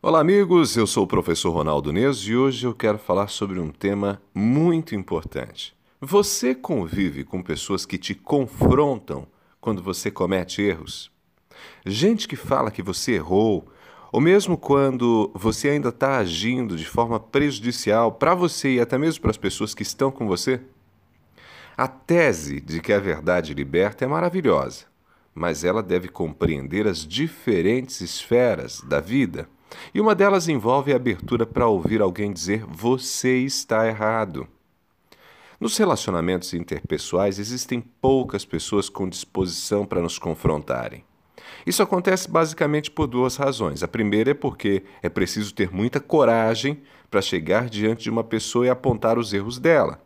Olá, amigos. Eu sou o professor Ronaldo Neso e hoje eu quero falar sobre um tema muito importante. Você convive com pessoas que te confrontam quando você comete erros? Gente que fala que você errou, ou mesmo quando você ainda está agindo de forma prejudicial para você e até mesmo para as pessoas que estão com você? A tese de que a verdade liberta é maravilhosa, mas ela deve compreender as diferentes esferas da vida e uma delas envolve a abertura para ouvir alguém dizer você está errado. Nos relacionamentos interpessoais existem poucas pessoas com disposição para nos confrontarem. Isso acontece basicamente por duas razões. A primeira é porque é preciso ter muita coragem para chegar diante de uma pessoa e apontar os erros dela.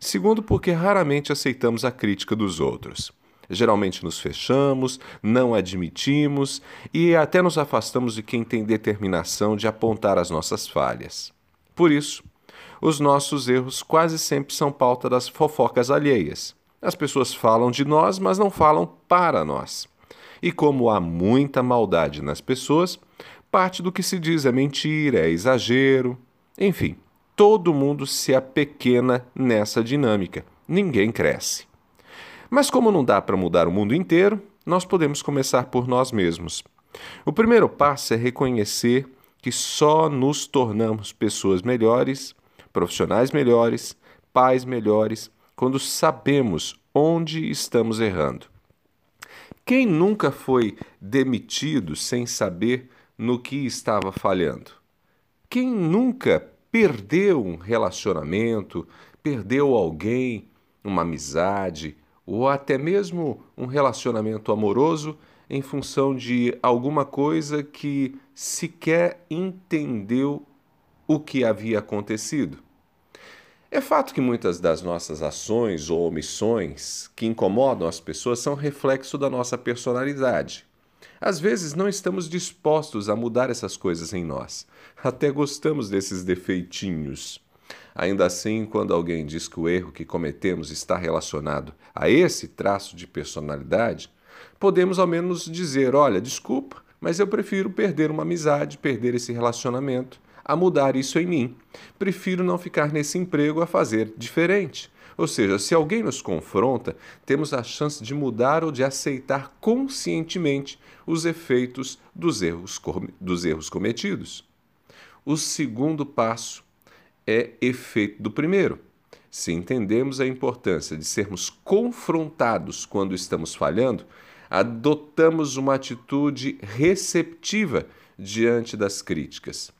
Segundo, porque raramente aceitamos a crítica dos outros. Geralmente nos fechamos, não admitimos e até nos afastamos de quem tem determinação de apontar as nossas falhas. Por isso, os nossos erros quase sempre são pauta das fofocas alheias. As pessoas falam de nós, mas não falam para nós. E como há muita maldade nas pessoas, parte do que se diz é mentira, é exagero. Enfim, todo mundo se apequena nessa dinâmica. Ninguém cresce. Mas como não dá para mudar o mundo inteiro, nós podemos começar por nós mesmos. O primeiro passo é reconhecer que só nos tornamos pessoas melhores, profissionais melhores, pais melhores, quando sabemos onde estamos errando. Quem nunca foi demitido sem saber no que estava falhando? Quem nunca perdeu um relacionamento, perdeu alguém, uma amizade, ou até mesmo um relacionamento amoroso em função de alguma coisa que sequer entendeu o que havia acontecido. É fato que muitas das nossas ações ou omissões que incomodam as pessoas são reflexo da nossa personalidade. Às vezes não estamos dispostos a mudar essas coisas em nós. Até gostamos desses defeitinhos. Ainda assim, quando alguém diz que o erro que cometemos está relacionado a esse traço de personalidade, podemos ao menos dizer: olha, desculpa, mas eu prefiro perder uma amizade, perder esse relacionamento, a mudar isso em mim. Prefiro não ficar nesse emprego a fazer diferente. Ou seja, se alguém nos confronta, temos a chance de mudar ou de aceitar conscientemente os efeitos dos erros, dos erros cometidos. O segundo passo é efeito do primeiro. Se entendemos a importância de sermos confrontados quando estamos falhando, adotamos uma atitude receptiva diante das críticas.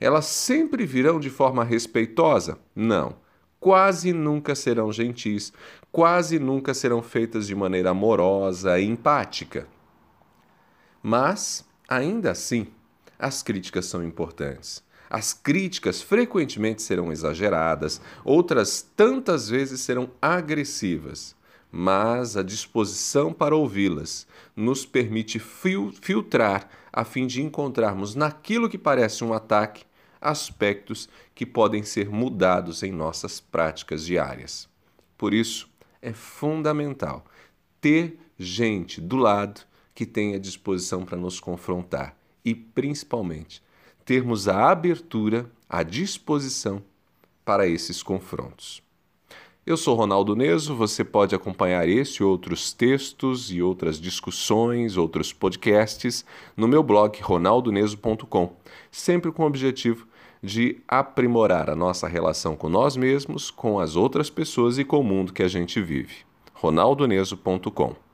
Elas sempre virão de forma respeitosa? Não. Quase nunca serão gentis, quase nunca serão feitas de maneira amorosa e empática. Mas, ainda assim, as críticas são importantes. As críticas frequentemente serão exageradas, outras tantas vezes serão agressivas, mas a disposição para ouvi-las nos permite fil filtrar a fim de encontrarmos naquilo que parece um ataque aspectos que podem ser mudados em nossas práticas diárias. Por isso, é fundamental ter gente do lado que tenha disposição para nos confrontar e, principalmente, termos a abertura, a disposição para esses confrontos. Eu sou Ronaldo Neso, você pode acompanhar esse e outros textos e outras discussões, outros podcasts no meu blog ronaldoneso.com, sempre com o objetivo de aprimorar a nossa relação com nós mesmos, com as outras pessoas e com o mundo que a gente vive. ronaldoneso.com